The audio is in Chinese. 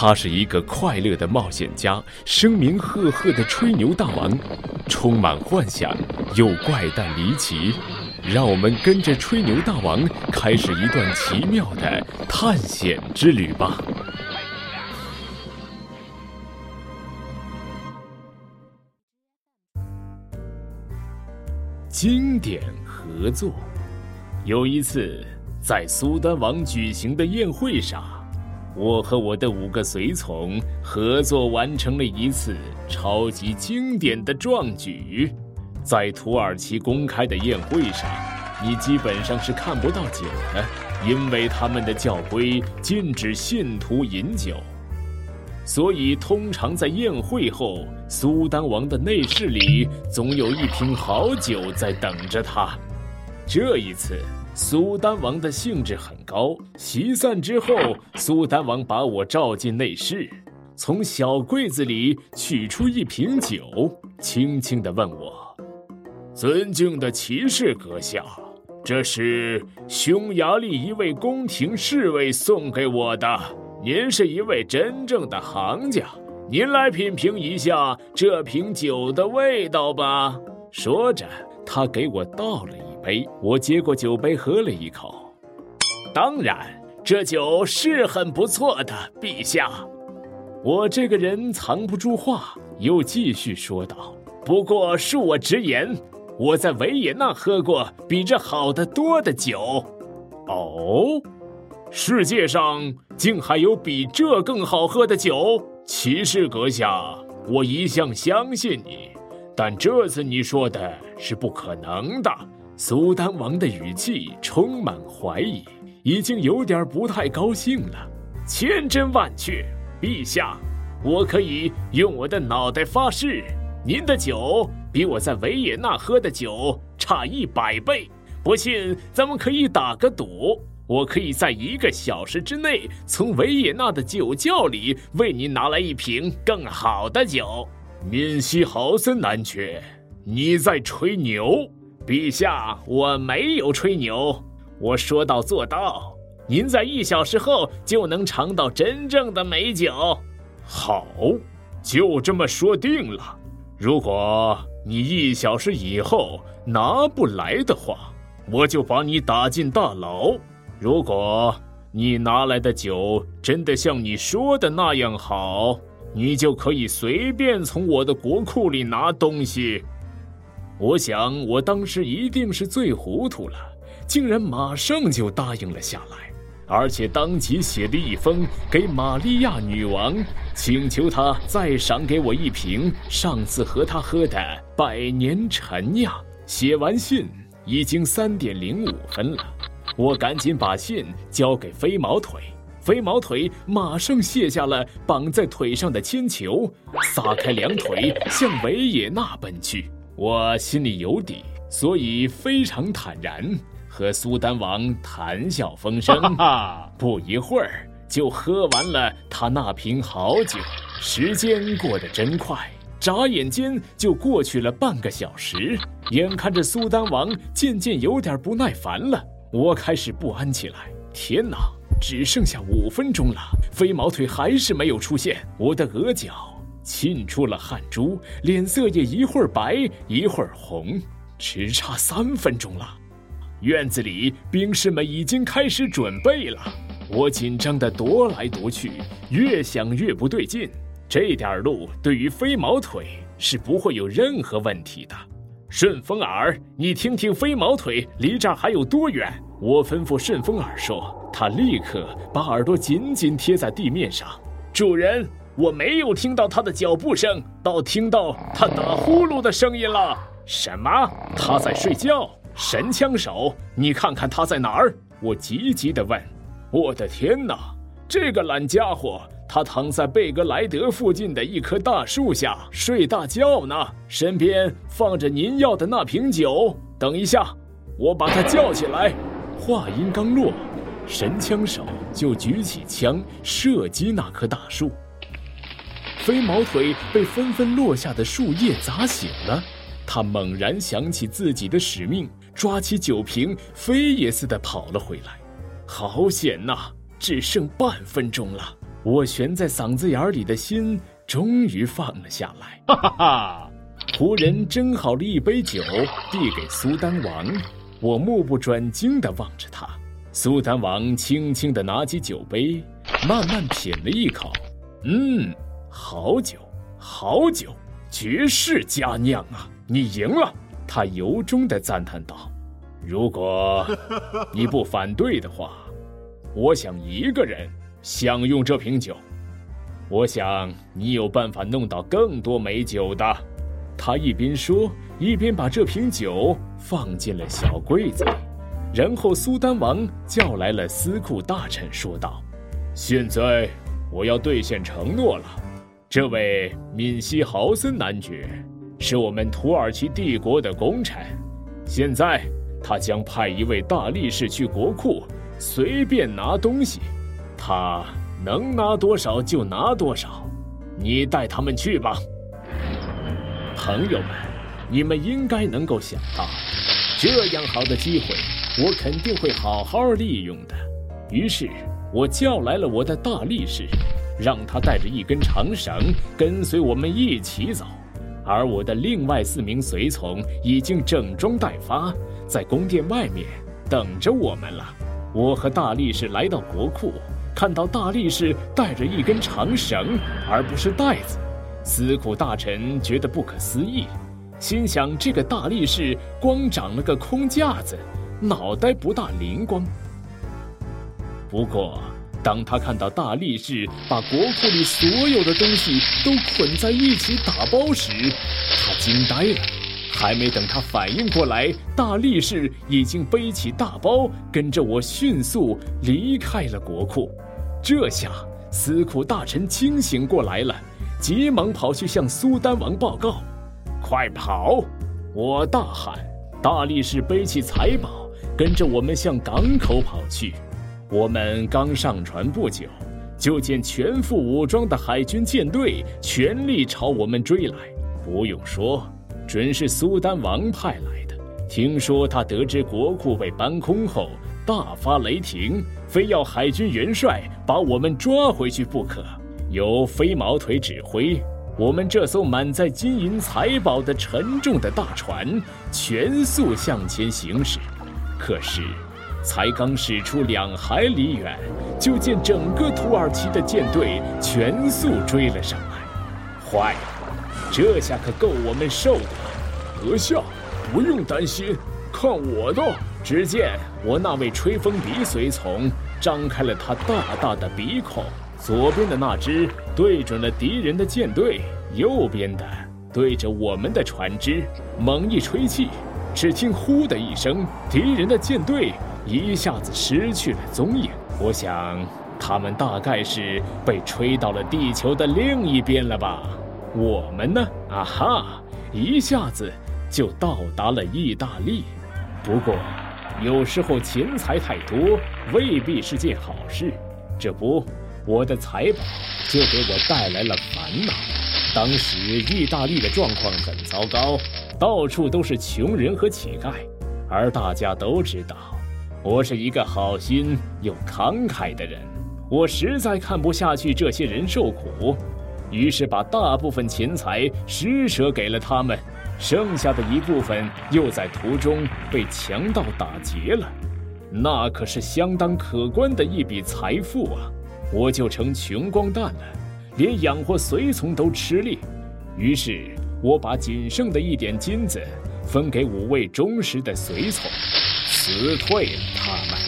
他是一个快乐的冒险家，声名赫赫的吹牛大王，充满幻想又怪诞离奇。让我们跟着吹牛大王开始一段奇妙的探险之旅吧！经典合作。有一次，在苏丹王举行的宴会上，我和我的五个随从合作完成了一次超级经典的壮举。在土耳其公开的宴会上，你基本上是看不到酒的，因为他们的教规禁止信徒饮酒。所以，通常在宴会后，苏丹王的内室里总有一瓶好酒在等着他。这一次，苏丹王的兴致很高。席散之后，苏丹王把我召进内室，从小柜子里取出一瓶酒，轻轻地问我：“尊敬的骑士阁下，这是匈牙利一位宫廷侍卫送给我的。”您是一位真正的行家，您来品评一下这瓶酒的味道吧。说着，他给我倒了一杯，我接过酒杯喝了一口。当然，这酒是很不错的，陛下。我这个人藏不住话，又继续说道：“不过恕我直言，我在维也纳喝过比这好得多的酒。”哦。世界上竟还有比这更好喝的酒，骑士阁下，我一向相信你，但这次你说的是不可能的。苏丹王的语气充满怀疑，已经有点不太高兴了。千真万确，陛下，我可以用我的脑袋发誓，您的酒比我在维也纳喝的酒差一百倍。不信，咱们可以打个赌。我可以在一个小时之内从维也纳的酒窖里为您拿来一瓶更好的酒。敏西豪森男爵，你在吹牛？陛下，我没有吹牛，我说到做到。您在一小时后就能尝到真正的美酒。好，就这么说定了。如果你一小时以后拿不来的话，我就把你打进大牢。如果你拿来的酒真的像你说的那样好，你就可以随便从我的国库里拿东西。我想我当时一定是醉糊涂了，竟然马上就答应了下来，而且当即写了一封给玛利亚女王，请求她再赏给我一瓶上次和她喝的百年陈酿。写完信已经三点零五分了。我赶紧把信交给飞毛腿，飞毛腿马上卸下了绑在腿上的铅球，撒开两腿向维也纳奔去。我心里有底，所以非常坦然和苏丹王谈笑风生。不一会儿就喝完了他那瓶好酒，时间过得真快，眨眼间就过去了半个小时。眼看着苏丹王渐渐有点不耐烦了。我开始不安起来。天哪，只剩下五分钟了，飞毛腿还是没有出现。我的额角沁出了汗珠，脸色也一会儿白一会儿红。只差三分钟了，院子里兵士们已经开始准备了。我紧张的踱来踱去，越想越不对劲。这点路对于飞毛腿是不会有任何问题的。顺风耳，你听听飞毛腿离这儿还有多远？我吩咐顺风耳说，他立刻把耳朵紧紧贴在地面上。主人，我没有听到他的脚步声，倒听到他打呼噜的声音了。什么？他在睡觉？神枪手，你看看他在哪儿？我急急地问。我的天哪，这个懒家伙！他躺在贝格莱德附近的一棵大树下睡大觉呢，身边放着您要的那瓶酒。等一下，我把他叫起来。话音刚落，神枪手就举起枪射击那棵大树。飞毛腿被纷纷落下的树叶砸醒了，他猛然想起自己的使命，抓起酒瓶，飞也似的跑了回来。好险呐，只剩半分钟了。我悬在嗓子眼里的心终于放了下来。哈哈哈！仆人斟好了一杯酒，递给苏丹王。我目不转睛地望着他。苏丹王轻轻地拿起酒杯，慢慢品了一口。嗯，好酒，好酒，绝世佳酿啊！你赢了。他由衷的赞叹道：“如果 你不反对的话，我想一个人享用这瓶酒。我想你有办法弄到更多美酒的。”他一边说，一边把这瓶酒放进了小柜子里。然后苏丹王叫来了司库大臣，说道：“现在我要兑现承诺了。这位敏西豪森男爵是我们土耳其帝国的功臣。现在他将派一位大力士去国库，随便拿东西，他能拿多少就拿多少。你带他们去吧。”朋友们，你们应该能够想到，这样好的机会，我肯定会好好利用的。于是，我叫来了我的大力士，让他带着一根长绳跟随我们一起走。而我的另外四名随从已经整装待发，在宫殿外面等着我们了。我和大力士来到国库，看到大力士带着一根长绳，而不是袋子。司库大臣觉得不可思议，心想：这个大力士光长了个空架子，脑袋不大灵光。不过，当他看到大力士把国库里所有的东西都捆在一起打包时，他惊呆了。还没等他反应过来，大力士已经背起大包，跟着我迅速离开了国库。这下，司库大臣清醒过来了。急忙跑去向苏丹王报告：“快跑！”我大喊。大力士背起财宝，跟着我们向港口跑去。我们刚上船不久，就见全副武装的海军舰队全力朝我们追来。不用说，准是苏丹王派来的。听说他得知国库被搬空后，大发雷霆，非要海军元帅把我们抓回去不可。由飞毛腿指挥，我们这艘满载金银财宝的沉重的大船全速向前行驶。可是，才刚驶出两海里远，就见整个土耳其的舰队全速追了上来。坏了，这下可够我们受的了！阁下，不用担心，看我的！只见我那位吹风鼻随从张开了他大大的鼻孔。左边的那只对准了敌人的舰队，右边的对着我们的船只，猛一吹气，只听“呼”的一声，敌人的舰队一下子失去了踪影。我想，他们大概是被吹到了地球的另一边了吧？我们呢？啊哈，一下子就到达了意大利。不过，有时候钱财太多未必是件好事，这不。我的财宝就给我带来了烦恼。当时意大利的状况很糟糕，到处都是穷人和乞丐，而大家都知道我是一个好心又慷慨的人。我实在看不下去这些人受苦，于是把大部分钱财施舍给了他们，剩下的一部分又在途中被强盗打劫了。那可是相当可观的一笔财富啊！我就成穷光蛋了，连养活随从都吃力。于是，我把仅剩的一点金子分给五位忠实的随从，辞退了他们。